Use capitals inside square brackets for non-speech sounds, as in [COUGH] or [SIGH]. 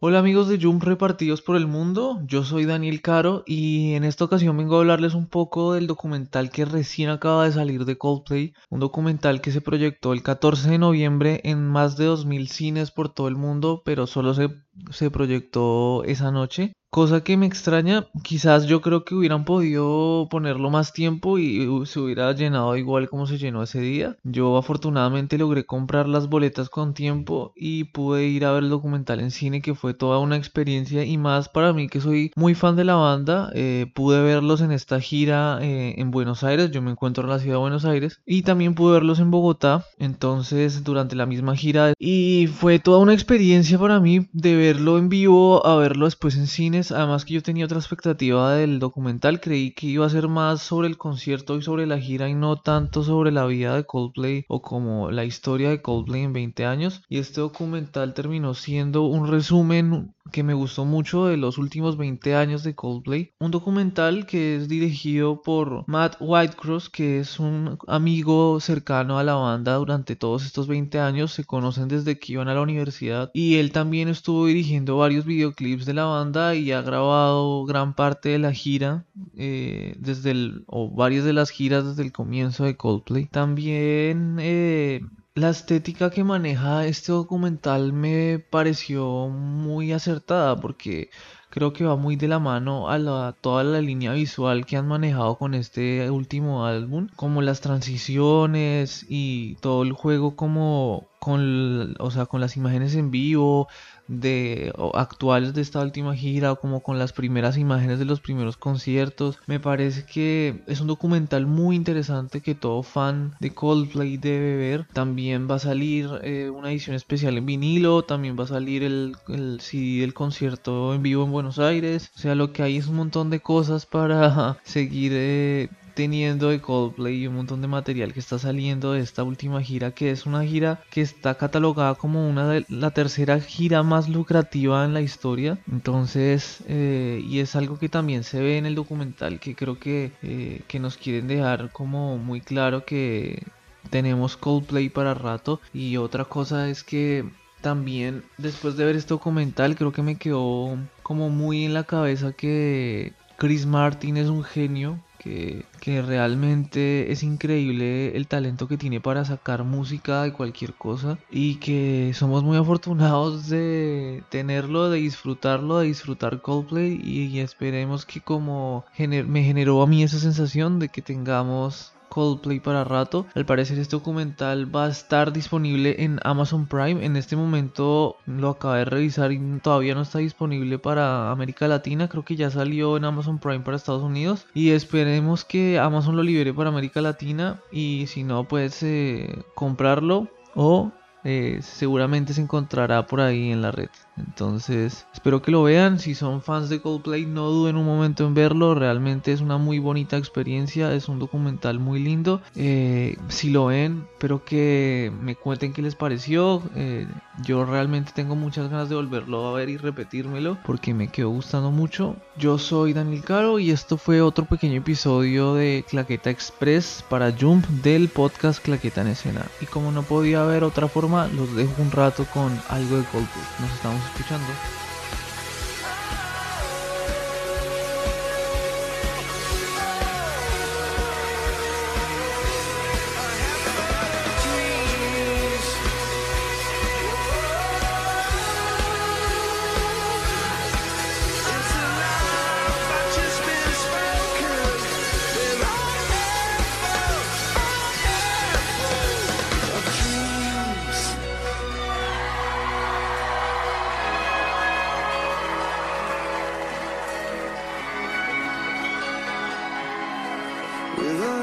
Hola amigos de Jump repartidos por el mundo, yo soy Daniel Caro y en esta ocasión vengo a hablarles un poco del documental que recién acaba de salir de Coldplay, un documental que se proyectó el 14 de noviembre en más de 2.000 cines por todo el mundo, pero solo se, se proyectó esa noche. Cosa que me extraña, quizás yo creo que hubieran podido ponerlo más tiempo y se hubiera llenado igual como se llenó ese día. Yo afortunadamente logré comprar las boletas con tiempo y pude ir a ver el documental en cine que fue toda una experiencia y más para mí que soy muy fan de la banda. Eh, pude verlos en esta gira eh, en Buenos Aires, yo me encuentro en la ciudad de Buenos Aires y también pude verlos en Bogotá, entonces durante la misma gira y fue toda una experiencia para mí de verlo en vivo a verlo después en cine además que yo tenía otra expectativa del documental, creí que iba a ser más sobre el concierto y sobre la gira y no tanto sobre la vida de Coldplay o como la historia de Coldplay en 20 años. Y este documental terminó siendo un resumen que me gustó mucho de los últimos 20 años de Coldplay. Un documental que es dirigido por Matt Whitecross, que es un amigo cercano a la banda durante todos estos 20 años. Se conocen desde que iban a la universidad y él también estuvo dirigiendo varios videoclips de la banda y ha grabado gran parte de la gira eh, desde el o varias de las giras desde el comienzo de Coldplay. También eh, la estética que maneja este documental me pareció muy acertada porque creo que va muy de la mano a toda la línea visual que han manejado con este último álbum, como las transiciones y todo el juego como con, o sea, con las imágenes en vivo, de actuales de esta última gira o como con las primeras imágenes de los primeros conciertos. Me parece que es un documental muy interesante que todo fan de Coldplay debe ver. También va a salir eh, una edición especial en vinilo, también va a salir el, el CD del concierto en vivo en Buenos Aires. O sea, lo que hay es un montón de cosas para [LAUGHS] seguir eh, teniendo de Coldplay y un montón de material que está saliendo de esta última gira, que es una gira que está catalogada como una de la tercera gira más lucrativa en la historia. Entonces, eh, y es algo que también se ve en el documental, que creo que, eh, que nos quieren dejar como muy claro que tenemos Coldplay para rato. Y otra cosa es que también después de ver este documental creo que me quedó como muy en la cabeza que Chris Martin es un genio que, realmente es increíble el talento que tiene para sacar música de cualquier cosa y que somos muy afortunados de tenerlo, de disfrutarlo, de disfrutar Coldplay y, esperemos que como me generó a mí esa sensación de que tengamos Coldplay para rato. Al parecer este documental va a estar disponible en Amazon Prime. En este momento lo acabé de revisar y todavía no está disponible para América Latina. Creo que ya salió en Amazon Prime para Estados Unidos. Y esperemos que Amazon lo libere para América Latina. Y si no, pues eh, comprarlo o eh, seguramente se encontrará por ahí en la red. Entonces, espero que lo vean. Si son fans de Coldplay, no duden un momento en verlo. Realmente es una muy bonita experiencia. Es un documental muy lindo. Eh, si lo ven, espero que me cuenten qué les pareció. Eh, yo realmente tengo muchas ganas de volverlo a ver y repetírmelo porque me quedó gustando mucho. Yo soy Daniel Caro y esto fue otro pequeño episodio de Claqueta Express para Jump del podcast Claqueta en Escena. Y como no podía haber otra forma, los dejo un rato con algo de Coldplay. Nos estamos escuchando. With a